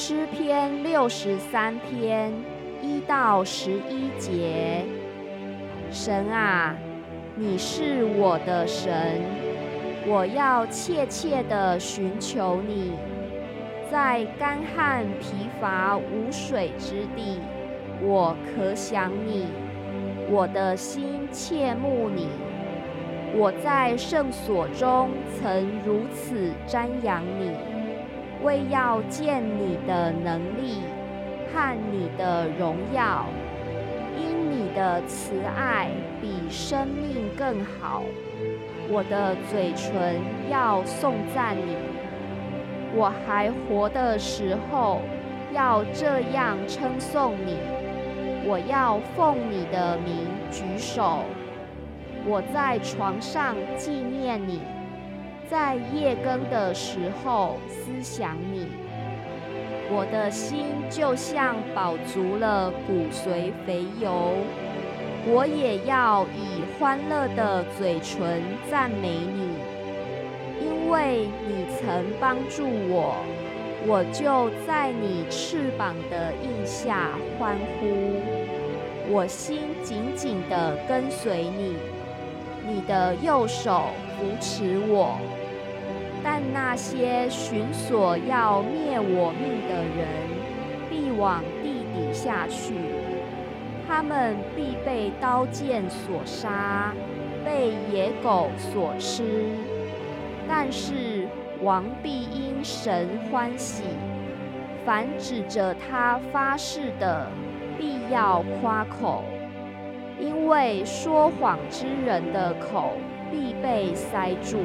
诗篇六十三篇一到十一节。神啊，你是我的神，我要切切的寻求你，在干旱疲乏无水之地，我可想你，我的心切慕你。我在圣所中曾如此瞻仰你。为要见你的能力和你的荣耀，因你的慈爱比生命更好，我的嘴唇要颂赞你。我还活的时候，要这样称颂你。我要奉你的名举手。我在床上纪念你。在夜更的时候思想你，我的心就像饱足了骨髓肥油。我也要以欢乐的嘴唇赞美你，因为你曾帮助我，我就在你翅膀的印下欢呼。我心紧紧地跟随你，你的右手扶持我。但那些寻索要灭我命的人，必往地底下去；他们必被刀剑所杀，被野狗所吃。但是王必因神欢喜，凡指着他发誓的，必要夸口，因为说谎之人的口必被塞住。